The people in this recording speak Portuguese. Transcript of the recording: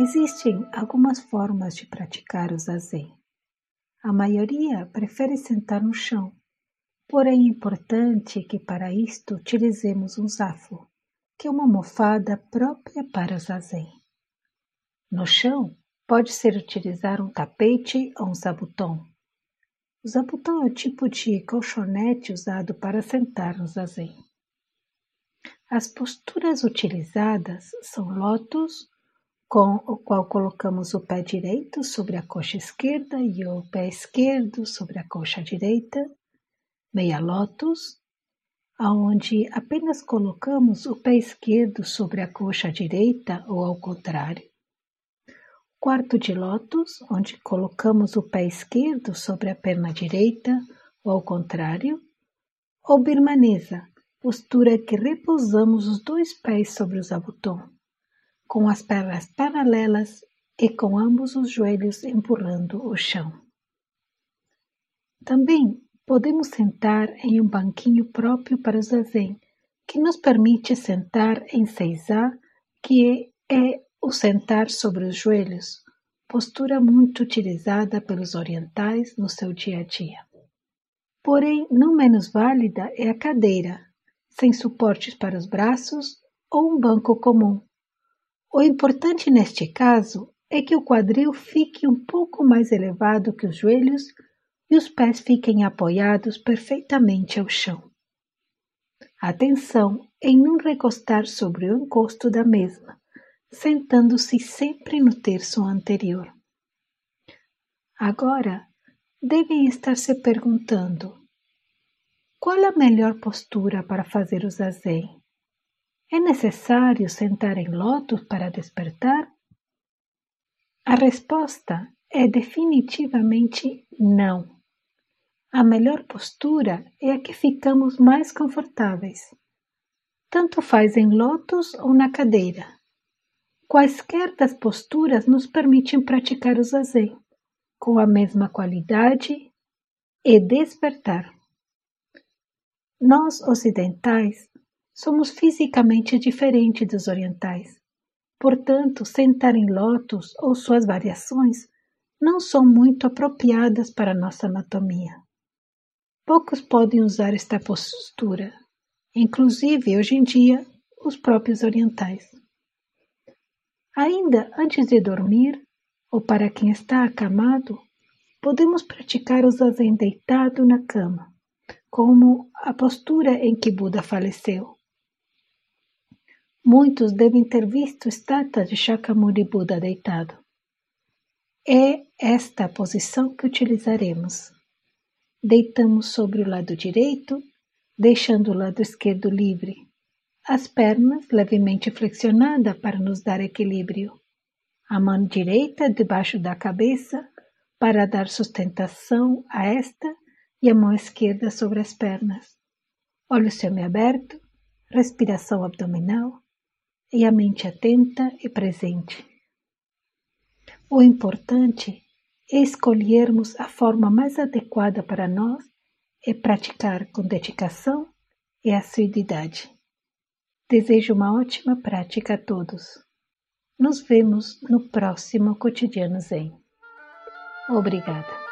Existem algumas formas de praticar o zazen. A maioria prefere sentar no chão, porém é importante que para isto utilizemos um zafo, que é uma almofada própria para o zazen. No chão, pode ser utilizar um tapete ou um zabuton. O zabuton é o tipo de colchonete usado para sentar no zazen. As posturas utilizadas são lótus, com o qual colocamos o pé direito sobre a coxa esquerda e o pé esquerdo sobre a coxa direita, meia lótus, aonde apenas colocamos o pé esquerdo sobre a coxa direita ou ao contrário. Quarto de lótus, onde colocamos o pé esquerdo sobre a perna direita ou ao contrário. Ou birmanesa, postura que repousamos os dois pés sobre o zabuton, com as pernas paralelas e com ambos os joelhos empurrando o chão. Também podemos sentar em um banquinho próprio para o zazen, que nos permite sentar em seisá, que é o sentar sobre os joelhos, postura muito utilizada pelos orientais no seu dia a dia. Porém, não menos válida é a cadeira, sem suportes para os braços ou um banco comum. O importante neste caso é que o quadril fique um pouco mais elevado que os joelhos e os pés fiquem apoiados perfeitamente ao chão. Atenção em não recostar sobre o encosto da mesma, sentando-se sempre no terço anterior. Agora, devem estar se perguntando: qual a melhor postura para fazer o zazen? É necessário sentar em lótus para despertar? A resposta é definitivamente não. A melhor postura é a que ficamos mais confortáveis. Tanto faz em lótus ou na cadeira. Quaisquer das posturas nos permitem praticar o zazen com a mesma qualidade e despertar. Nós, ocidentais, somos fisicamente diferentes dos orientais. Portanto, sentar em lótus ou suas variações não são muito apropriadas para nossa anatomia. Poucos podem usar esta postura, inclusive hoje em dia os próprios orientais. Ainda antes de dormir, ou para quem está acamado, podemos praticar o zazen deitado na cama, como a postura em que Buda faleceu. Muitos devem ter visto estátuas de Shakyamuni Buda deitado. É esta a posição que utilizaremos. Deitamos sobre o lado direito, deixando o lado esquerdo livre as pernas levemente flexionadas para nos dar equilíbrio. A mão direita debaixo da cabeça para dar sustentação a esta e a mão esquerda sobre as pernas. Olho semiaberto, respiração abdominal e a mente atenta e presente. O importante é escolhermos a forma mais adequada para nós e praticar com dedicação e assiduidade. Desejo uma ótima prática a todos. Nos vemos no próximo Cotidiano Zen. Obrigada.